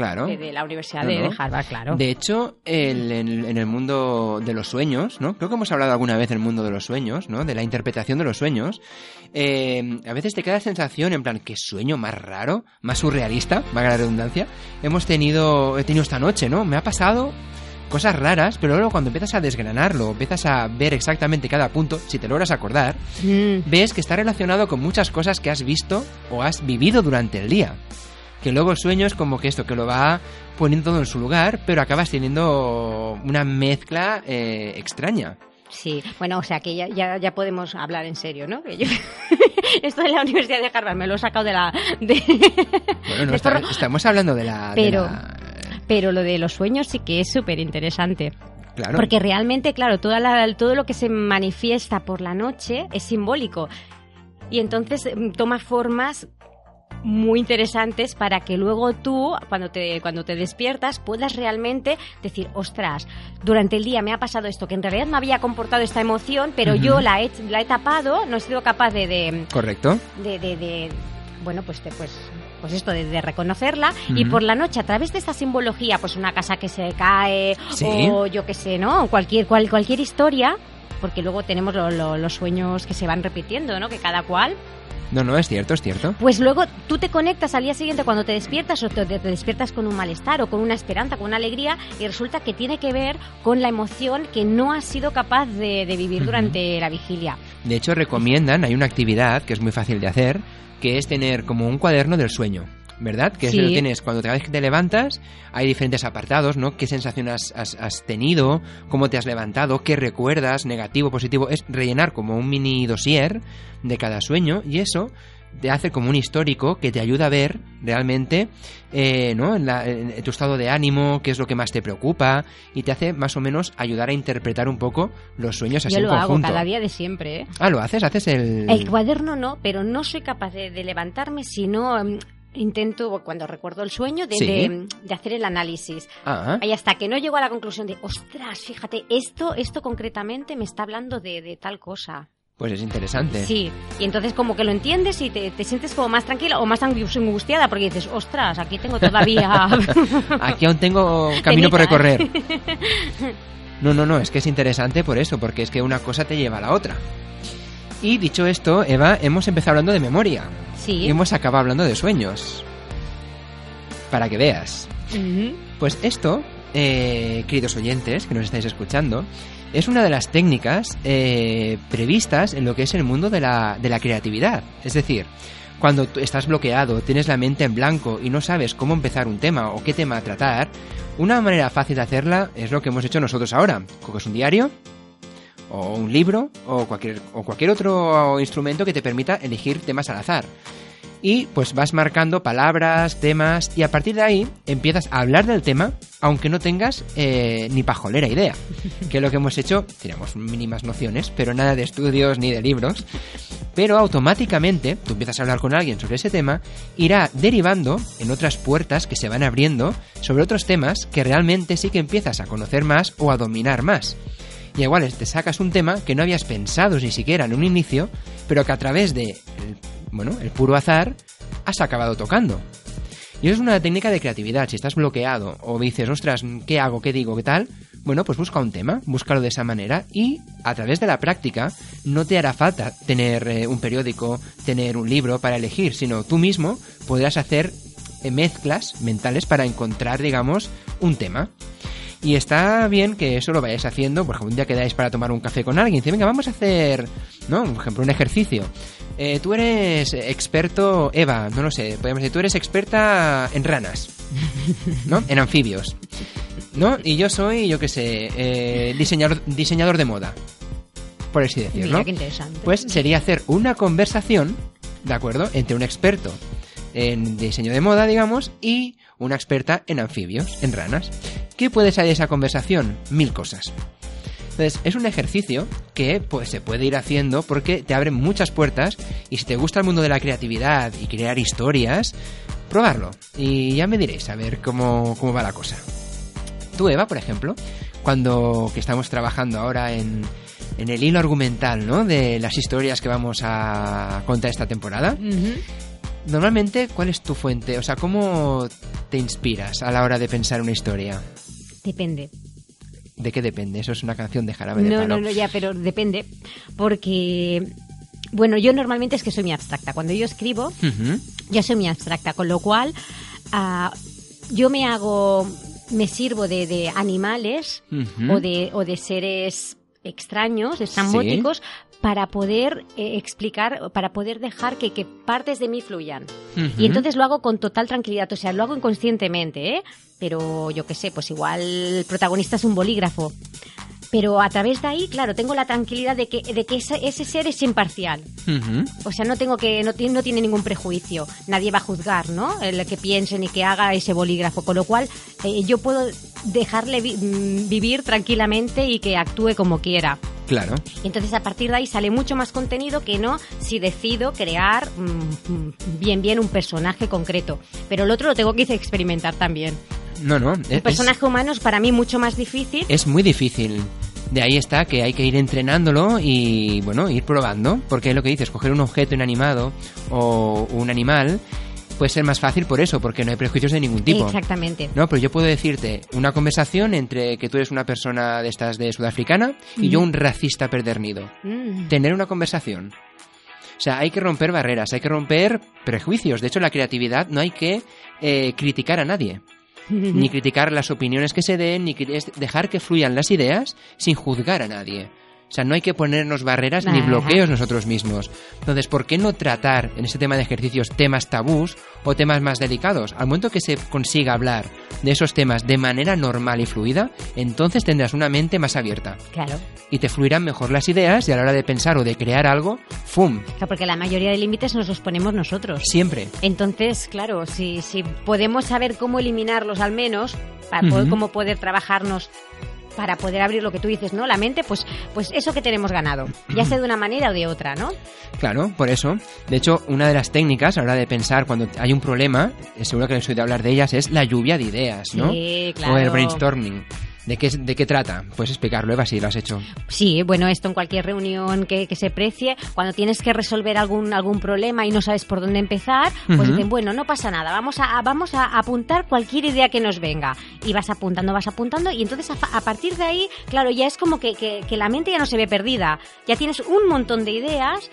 Claro.
de, de la Universidad
No,
de,
no.
de Harvard, claro.
De hecho, el- en, en el mundo de los sueños, ¿no? Creo que hemos hablado alguna vez del mundo de los sueños, ¿no? De la interpretación de los sueños. Eh, a veces te queda la sensación, en plan, qué sueño más raro, más surrealista, valga la redundancia, hemos tenido, he tenido esta noche, ¿no? Me ha pasado cosas raras, pero luego cuando empiezas a desgranarlo, empiezas a ver exactamente cada punto, si te logras acordar,
Mm,
ves que está relacionado con muchas cosas que has visto o has vivido durante el día. Que luego el sueño es como que esto, que lo va poniendo todo en su lugar, pero acabas teniendo una mezcla eh, extraña.
Sí, bueno, o sea que ya, ya, ya podemos hablar en serio, ¿no? Que yo- Esto de la Universidad de Harvard me lo he sacado de la... de-
Bueno, no,
de
está-
forma-
estamos hablando de la... de
Pero-
la-
Pero lo de los sueños sí que es súper interesante.
claro.
Porque realmente, claro, toda la- todo lo que se manifiesta por la noche es simbólico. Y entonces mm, toma formas muy interesantes para que luego tú, cuando te, cuando te despiertas, puedas realmente decir, ostras, durante el día me ha pasado esto, que en realidad me había comportado esta emoción, pero yo la he, la he tapado, no he sido capaz de, de,
Correcto.
de, de- de- bueno pues de- pues pues esto de, de reconocerla. Y por la noche a través de esta simbología pues una casa que se cae
Sí.
o yo qué sé no cualquier cual- cualquier historia porque luego tenemos lo- lo- los sueños que se van repitiendo no que cada cual
No, no, es cierto, es cierto.
pues luego tú te conectas al día siguiente cuando te despiertas o te, te despiertas con un malestar o con una esperanza, con una alegría y resulta que tiene que ver con la emoción que no has sido capaz de, de vivir durante la vigilia.
De hecho, recomiendan, hay una actividad que es muy fácil de hacer, que es tener como un cuaderno del sueño. ¿Verdad? Que
Sí.
eso lo tienes cuando cada vez que te levantas, hay diferentes apartados, ¿no? ¿Qué sensación has, has- has tenido? ¿Cómo te has levantado? ¿Qué recuerdas? ¿Negativo, positivo? Es rellenar como un mini dossier de cada sueño y eso te hace como un histórico que te ayuda a ver realmente eh, ¿no? en, la- en tu estado de ánimo, qué es lo que más te preocupa y te hace más o menos ayudar a interpretar un poco los sueños así
Yo
en
lo hago cada día de siempre, ¿eh?
Ah, lo haces, haces el...
El cuaderno no, pero no soy capaz de, de levantarme si no em, intento, cuando recuerdo el sueño, de,
Sí.
de- de hacer el análisis.
Ah,
Y hasta que no llego a la conclusión de, ostras, fíjate, esto, esto concretamente me está hablando de, de tal cosa.
pues es interesante.
Sí, y entonces como que lo entiendes y te, te sientes como más tranquila o más angu- angustiada porque dices, ostras, aquí tengo todavía...
Aquí aún tengo camino por recorrer. No, no, no, es que es interesante por eso, porque es que una cosa te lleva a la otra. Y dicho esto, Eva, hemos empezado hablando de memoria.
sí.
Y hemos acabado hablando de sueños. Para que veas. Pues esto, eh, queridos oyentes que nos estáis escuchando, es una de las técnicas eh, previstas en lo que es el mundo de la, de la creatividad. Es decir, cuando estás bloqueado, tienes la mente en blanco y no sabes cómo empezar un tema o qué tema tratar, una manera fácil de hacerla es lo que hemos hecho nosotros ahora. Coges un diario, o un libro, o cualquier, o cualquier otro instrumento que te permita elegir temas al azar y pues vas marcando palabras, temas y a partir de ahí empiezas a hablar del tema aunque no tengas eh, ni pajolera idea. Que lo que hemos hecho, tenemos mínimas nociones, pero nada de estudios ni de libros. Pero automáticamente tú empiezas a hablar con alguien sobre ese tema, irá derivando en otras puertas que se van abriendo sobre otros temas que realmente sí que empiezas a conocer más o a dominar más. Y igual te sacas un tema que no habías pensado ni siquiera en un inicio, pero que a través de el, bueno, el puro azar has acabado tocando. Y eso es una técnica de creatividad. Si estás bloqueado o dices, ostras, ¿qué hago? ¿Qué digo? ¿Qué tal? Bueno, pues busca un tema, búscalo de esa manera y a través de la práctica no te hará falta tener eh, un periódico, tener un libro para elegir, sino tú mismo podrás hacer eh, mezclas mentales para encontrar, digamos, un tema. Y está bien que eso lo vayáis haciendo, por ejemplo, un día quedáis para tomar un café con alguien, dice, venga, vamos a hacer, ¿no? Por ejemplo, un ejercicio. Eh, tú eres experto, Eva, no lo sé, podemos decir, tú eres experta en ranas, ¿no? En anfibios, ¿no? Y yo soy, yo qué sé, eh, diseñador, diseñador de moda, por así decirlo.
Mira qué interesante.
Pues sería hacer una conversación, ¿de acuerdo? Entre un experto en diseño de moda, digamos, y una experta en anfibios, en ranas. ¿Qué puede salir de esa conversación? Mil cosas. Entonces, es un ejercicio que pues, se puede ir haciendo porque te abre muchas puertas y si te gusta el mundo de la creatividad y crear historias, probarlo. Y ya me diréis a ver cómo, cómo va la cosa. Tú, Eva, por ejemplo, cuando que estamos trabajando ahora en, en el hilo argumental, ¿no? De las historias que vamos a contar esta temporada. Normalmente, ¿cuál es tu fuente? O sea, ¿cómo te inspiras a la hora de pensar una historia?
Depende.
¿De qué depende? Eso es una canción de jarabe de
No,
palo.
no, no, ya, pero depende. Porque, bueno, yo normalmente es que soy muy abstracta. Cuando yo escribo,
Ujú.
yo soy muy abstracta, con lo cual ah, yo me hago, me sirvo de, de animales o, de, o de seres extraños, estrambóticos, para poder eh, explicar, para poder dejar que, que partes de mí fluyan. Y entonces lo hago con total tranquilidad, o sea, lo hago inconscientemente, ¿eh? Pero yo qué sé, pues igual el protagonista es un bolígrafo. Pero a través de ahí, claro, tengo la tranquilidad de que, de que ese, ese ser es imparcial. O sea, no tengo que, no, tiene- no tiene ningún prejuicio. Nadie va a juzgar, ¿no? El que piense ni que haga ese bolígrafo. Con lo cual, eh, yo puedo dejarle vi- mm, vivir tranquilamente y que actúe como quiera.
Claro.
Entonces a partir de ahí sale mucho más contenido que no si decido crear mm, mm, bien bien un personaje concreto. Pero el otro lo tengo que experimentar también.
No, no.
El
es-
personaje humano es para mí mucho más difícil.
es muy difícil. De ahí está que hay que ir entrenándolo y, bueno, ir probando. Porque es lo que dices, coger un objeto inanimado o un animal puede ser más fácil por eso, porque no hay prejuicios de ningún tipo.
Exactamente.
No, pero yo puedo decirte una conversación entre que tú eres una persona de estas de sudafricana y yo un racista perdernido.
Mm.
Tener una conversación. O sea, hay que romper barreras, hay que romper prejuicios. De hecho, la creatividad no hay que eh, criticar a nadie. Ni criticar las opiniones que se den, ni dejar que fluyan las ideas sin juzgar a nadie. O sea, no hay que ponernos barreras ni bloqueos nosotros mismos. Entonces, ¿por qué no tratar en este tema de ejercicios temas tabús o temas más delicados? Al momento que se consiga hablar de esos temas de manera normal y fluida, entonces tendrás una mente más abierta
Claro.
y te fluirán mejor las ideas y a la hora de pensar o de crear algo, ¡fum!
Claro, Porque la mayoría de límites nos los ponemos nosotros.
Siempre.
Entonces, claro, si, si podemos saber cómo eliminarlos al menos, para poder,
Ujú.
cómo poder trabajarnos para poder abrir lo que tú dices, ¿no? La mente, pues, pues eso que tenemos ganado, ya sea de una manera o de otra, ¿no?
Claro, por eso. De hecho, una de las técnicas a la hora de pensar cuando hay un problema, eh, seguro que les oído hablar de ellas, es la lluvia de ideas, ¿no?
Sí,
O el
claro.
brainstorming. ¿De qué, ¿De qué trata? Puedes explicarlo, Eva, si lo has hecho.
Sí, bueno, esto en cualquier reunión que, que se precie, cuando tienes que resolver algún algún problema y no sabes por dónde empezar, pues
Ujú.
dicen, bueno, no pasa nada, vamos a vamos a apuntar cualquier idea que nos venga. Y vas apuntando, vas apuntando, y entonces a, partir de ahí, claro, ya es como que, que- que la mente ya no se ve perdida. Ya tienes un montón de ideas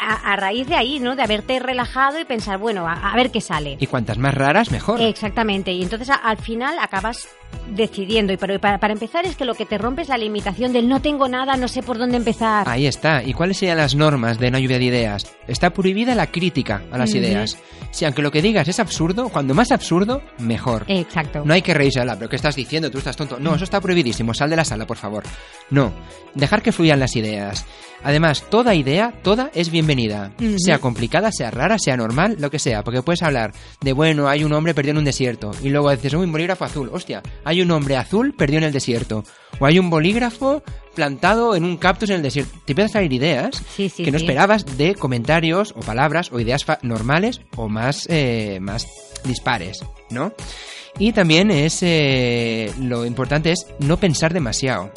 a, a raíz de ahí, ¿no? De haberte relajado y pensar, bueno, a, a ver qué sale.
Y cuantas más raras, mejor.
Exactamente, y entonces al final acabas decidiendo. Y para, para, empezar es que lo que te rompe es la limitación del no tengo nada, no sé por dónde empezar.
Ahí está. ¿Y cuáles serían las normas de una lluvia de ideas? Está prohibida la crítica a las
Ujú.
ideas. Si aunque lo que digas es absurdo, cuando más absurdo, mejor.
Exacto.
No hay que reírse, ala, pero ¿qué estás diciendo? Tú estás tonto. No, eso está prohibidísimo. Sal de la sala, por favor. No. Dejar que fluyan las ideas. Además, toda idea, toda es bienvenida. Sea complicada, sea rara, sea normal, lo que sea. Porque puedes hablar de, bueno, hay un hombre perdido en un desierto. Y luego dices, uy, un bolígrafo azul. Hostia, hay un hombre azul perdido en el desierto. O hay un bolígrafo plantado en un cactus en el desierto. Te empiezan a salir ideas
Sí, sí,
que no
sí.
esperabas de comentarios o palabras o ideas normales o más, eh, más dispares, ¿no? Y también es eh, lo importante es no pensar demasiado.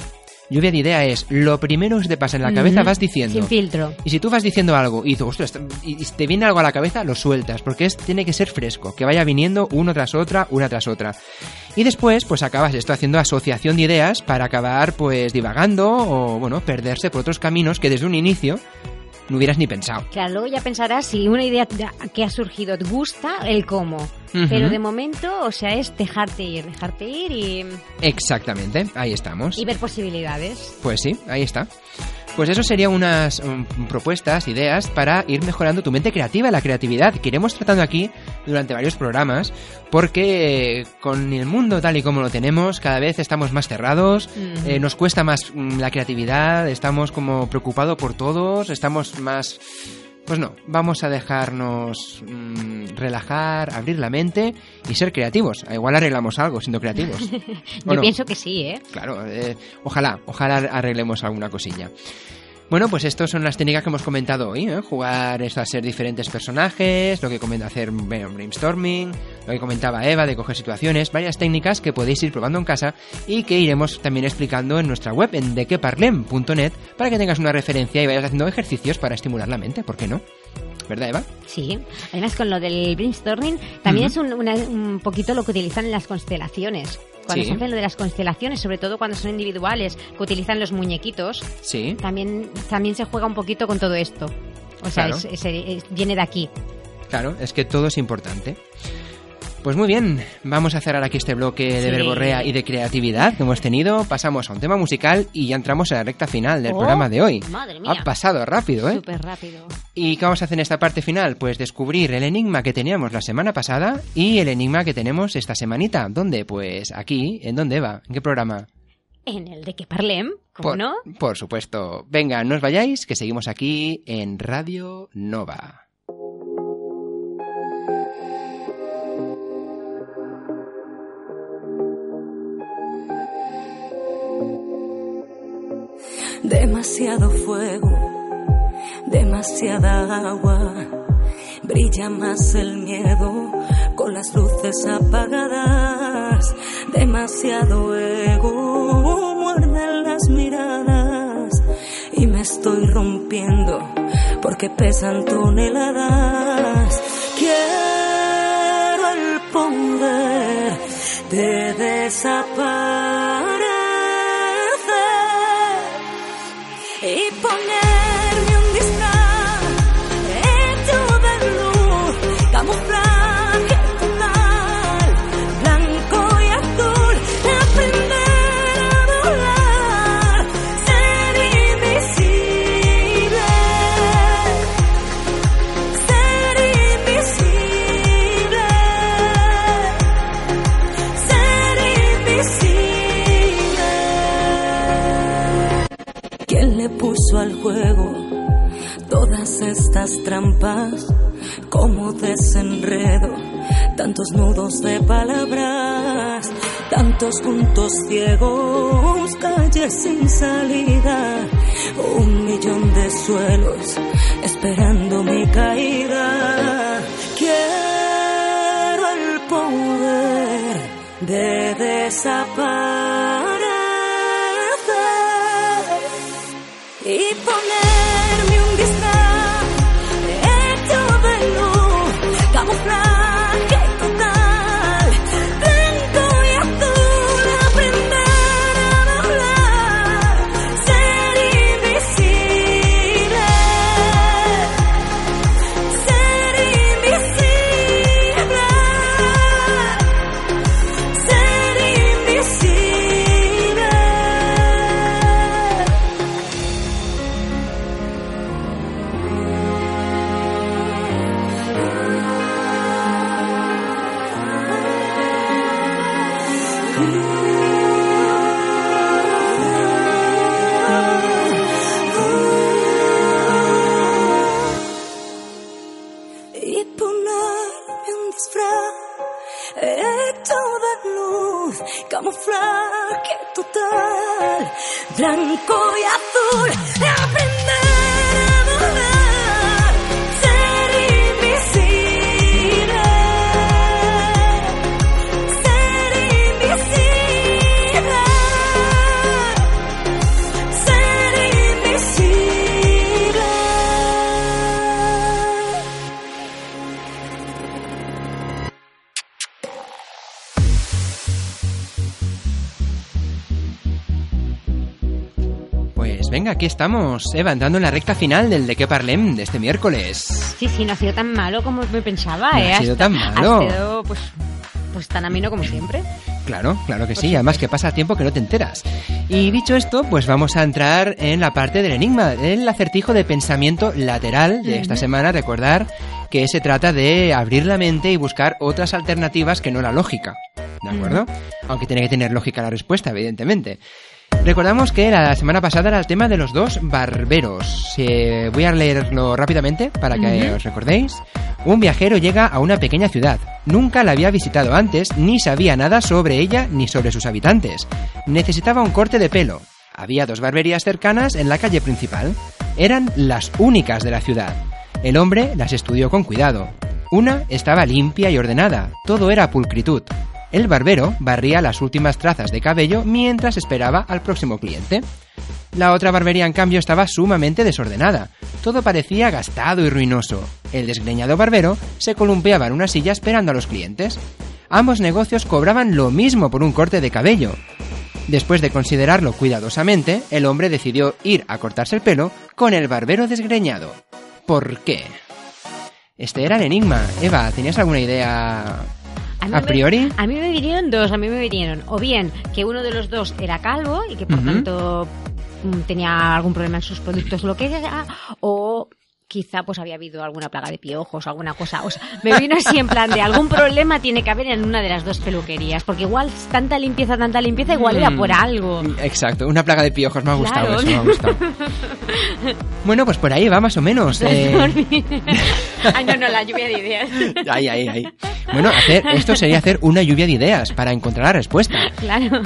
Lluvia de idea es lo primero que te pasa en la cabeza vas diciendo.
Sin filtro.
Y si tú vas diciendo algo y dices, "Ostras, y te viene algo a la cabeza, lo sueltas, porque es, tiene que ser fresco, que vaya viniendo uno tras otra, una tras otra. Y después, pues acabas esto haciendo asociación de ideas para acabar, pues, divagando o, bueno, perderse por otros caminos que desde un inicio no hubieras ni pensado.
Claro, luego ya pensarás si una idea que ha surgido te gusta, el cómo.
Ujú.
Pero de momento, o sea, es dejarte ir, dejarte ir y,
Exactamente, ahí estamos.
y ver posibilidades.
Pues sí, ahí está. Pues eso serían unas mm, propuestas, ideas para ir mejorando tu mente creativa la creatividad que iremos tratando aquí durante varios programas, porque eh, con el mundo tal y como lo tenemos, cada vez estamos más cerrados, eh, nos cuesta más mm, la creatividad, estamos como preocupados por todos, estamos más... Pues no, vamos a dejarnos mm, relajar, abrir la mente y ser creativos. Igual arreglamos algo siendo creativos. ¿O
Yo
no?
pienso que sí, ¿eh?
Claro, eh, ojalá, ojalá arreglemos alguna cosilla. Bueno, pues estas son las técnicas que hemos comentado hoy, ¿eh? Jugar esto a ser diferentes personajes, lo que comenta hacer brainstorming, lo que comentaba Eva de coger situaciones, varias técnicas que podéis ir probando en casa y que iremos también explicando en nuestra web en dequeparlem.net para que tengas una referencia y vayas haciendo ejercicios para estimular la mente, ¿por qué no? ¿Verdad, Eva?
Sí. Además, con lo del brainstorming, también es un, una- un poquito lo que utilizan en las constelaciones. Cuando
Sí.
se hace lo de las constelaciones, sobre todo cuando son individuales, que utilizan los muñequitos,
Sí.
también, también se juega un poquito con todo esto. O sea,
Claro.
es- es- es- viene de aquí.
Claro, es que todo es importante. Pues muy bien, vamos a cerrar aquí este bloque de
Sí.
verborrea y de creatividad que hemos tenido. Pasamos a un tema musical y ya entramos en la recta final del
Oh,
programa de hoy.
madre mía.
Ha pasado rápido, ¿eh?
Súper rápido.
¿Y qué vamos a hacer en esta parte final? Pues descubrir el enigma que teníamos la semana pasada y el enigma que tenemos esta semanita. ¿Dónde? Pues aquí. ¿En dónde va? ¿En qué programa?
En el de que parlem, ¿cómo
por,
no?
Por supuesto. Venga, no os vayáis, que seguimos aquí en Radio Nova.
Demasiado fuego, demasiada agua. Brilla más el miedo con las luces apagadas. Demasiado ego, muerden las miradas. Y me estoy rompiendo porque pesan toneladas. Quiero el poder de desaparecer trampas, como desenredo, tantos nudos de palabras, tantos puntos ciegos, calles sin salida, un millón de suelos esperando mi caída. Quiero el poder de desaparecer
aquí estamos, Eva, entrando en la recta final del De qué parlem de este miércoles.
Sí, sí, no ha sido tan malo como me pensaba,
No
¿eh?
ha sido tan malo.
Ha sido, pues, pues tan ameno como siempre.
Claro, claro que sí, además que pasa tiempo que no te enteras. Y dicho esto, pues vamos a entrar en la parte del enigma, el acertijo de pensamiento lateral de esta semana. Recordar que se trata de abrir la mente y buscar otras alternativas que no la lógica. ¿De acuerdo? Aunque tiene que tener lógica la respuesta, evidentemente. Recordamos que la semana pasada era el tema de los dos barberos. Eh, voy a leerlo rápidamente para que os recordéis. Un viajero llega a una pequeña ciudad. Nunca la había visitado antes, ni sabía nada sobre ella ni sobre sus habitantes. Necesitaba un corte de pelo. Había dos barberías cercanas en la calle principal. Eran las únicas de la ciudad. El hombre las estudió con cuidado. Una estaba limpia y ordenada, todo era pulcritud. El barbero barría las últimas trazas de cabello mientras esperaba al próximo cliente. La otra barbería, en cambio, estaba sumamente desordenada. Todo parecía gastado y ruinoso. El desgreñado barbero se columpiaba en una silla esperando a los clientes. Ambos negocios cobraban lo mismo por un corte de cabello. Después de considerarlo cuidadosamente, el hombre decidió ir a cortarse el pelo con el barbero desgreñado. ¿Por qué? Este era el enigma. Eva, ¿tenías alguna idea
A mí
a
me-
priori?
A mí me vinieron dos, a mí me vinieron. O bien que uno de los dos era calvo y que por tanto mm, tenía algún problema en sus productos lo que sea, o quizá pues había habido alguna plaga de piojos o alguna cosa. O sea, me vino así en plan de algún problema tiene que haber en una de las dos peluquerías, porque igual tanta limpieza, tanta limpieza, igual era por algo.
Exacto, una plaga de piojos, me ha gustado
Claro.
eso, me ha gustado. bueno, pues por ahí va más o menos. eh.
Ay, no, no, la lluvia de ideas.
Ahí, ahí, ahí. Bueno, hacer, esto sería hacer una lluvia de ideas para encontrar la respuesta.
Claro.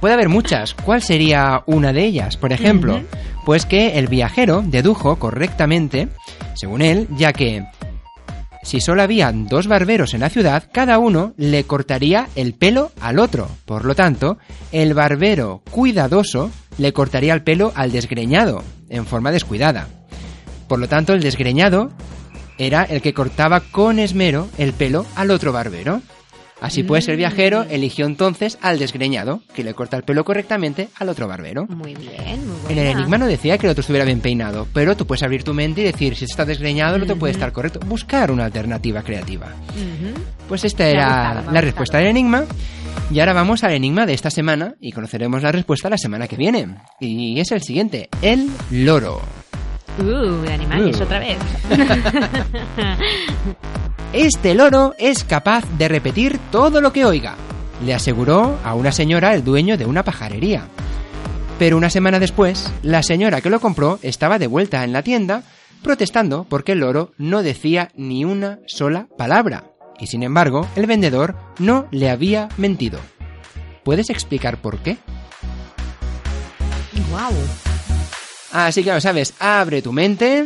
Puede haber muchas. ¿Cuál sería una de ellas? Por ejemplo, pues que el viajero dedujo correctamente, según él, ya que si solo habían dos barberos en la ciudad, cada uno le cortaría el pelo al otro. Por lo tanto, el barbero cuidadoso le cortaría el pelo al desgreñado, en forma descuidada. Por lo tanto, el desgreñado era el que cortaba con esmero el pelo al otro barbero. Así pues, el viajero eligió entonces al desgreñado, que le corta el pelo correctamente al otro barbero.
Muy bien, muy
En el enigma no decía que el otro estuviera bien peinado, pero tú puedes abrir tu mente y decir si está desgreñado, el otro puede estar correcto. Buscar una alternativa creativa. Pues esta era
gustado,
la respuesta del enigma. Y ahora vamos al enigma de esta semana y conoceremos la respuesta la semana que viene. Y es el siguiente, el loro.
Uh, de animales
Uh.
otra vez.
Este loro es capaz de repetir todo lo que oiga, le aseguró a una señora el dueño de una pajarería. Pero una semana después, la señora que lo compró estaba de vuelta en la tienda protestando porque el loro no decía ni una sola palabra. Y sin embargo, el vendedor no le había mentido. ¿Puedes explicar por qué?
¡Guau!
Así que ya lo sabes, abre tu mente.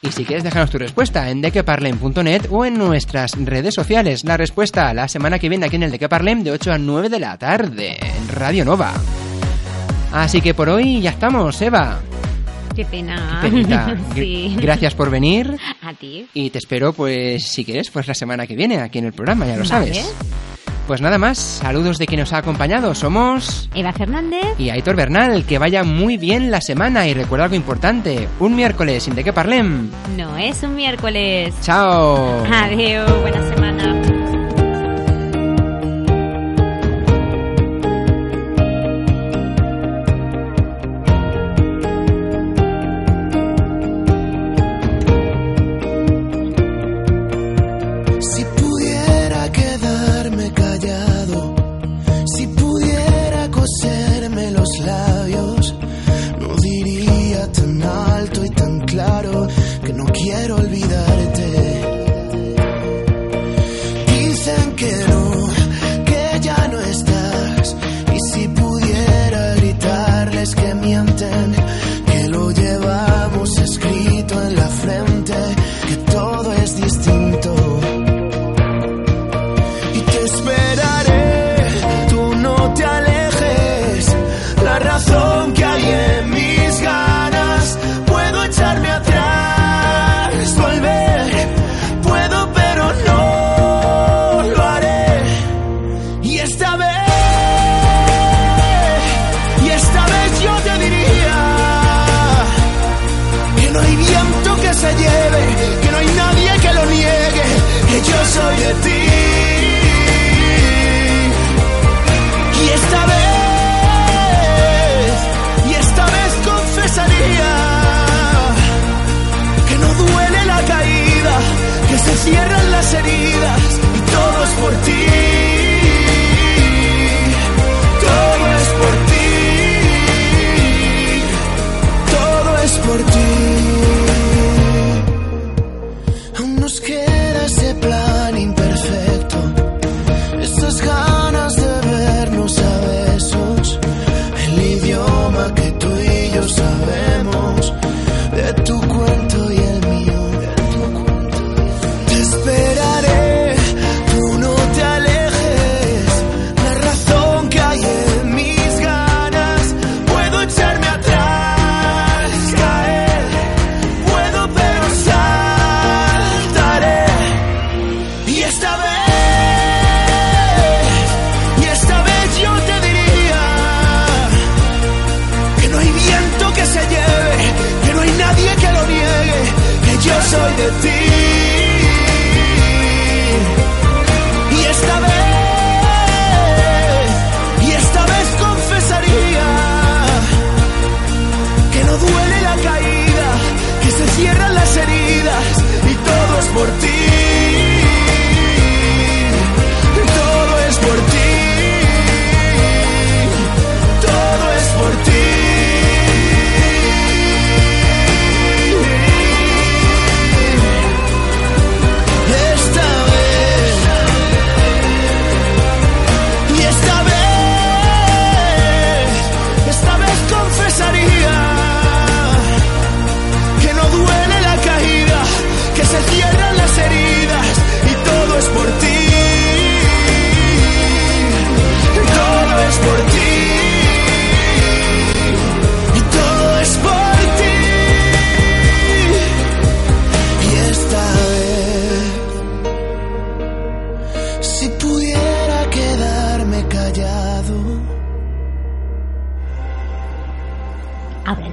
Y si quieres dejarnos tu respuesta en dequeparlem.net o en nuestras redes sociales, la respuesta la semana que viene aquí en el Dequeparlem de 8 a 9 de la tarde en Radio Nova. Así que por hoy ya estamos, Eva.
¡Qué pena! Sí.
Gracias por venir
A ti.
y te espero, pues, si quieres, pues la semana que viene aquí en el programa, ya lo sabes. Pues nada más, saludos de quien nos ha acompañado. Somos
Eva Fernández.
y Aitor Bernal. Que vaya muy bien la semana y recuerda algo importante: un miércoles sin de qué parlem.
No es un miércoles.
Chao.
Adiós. Buena semana.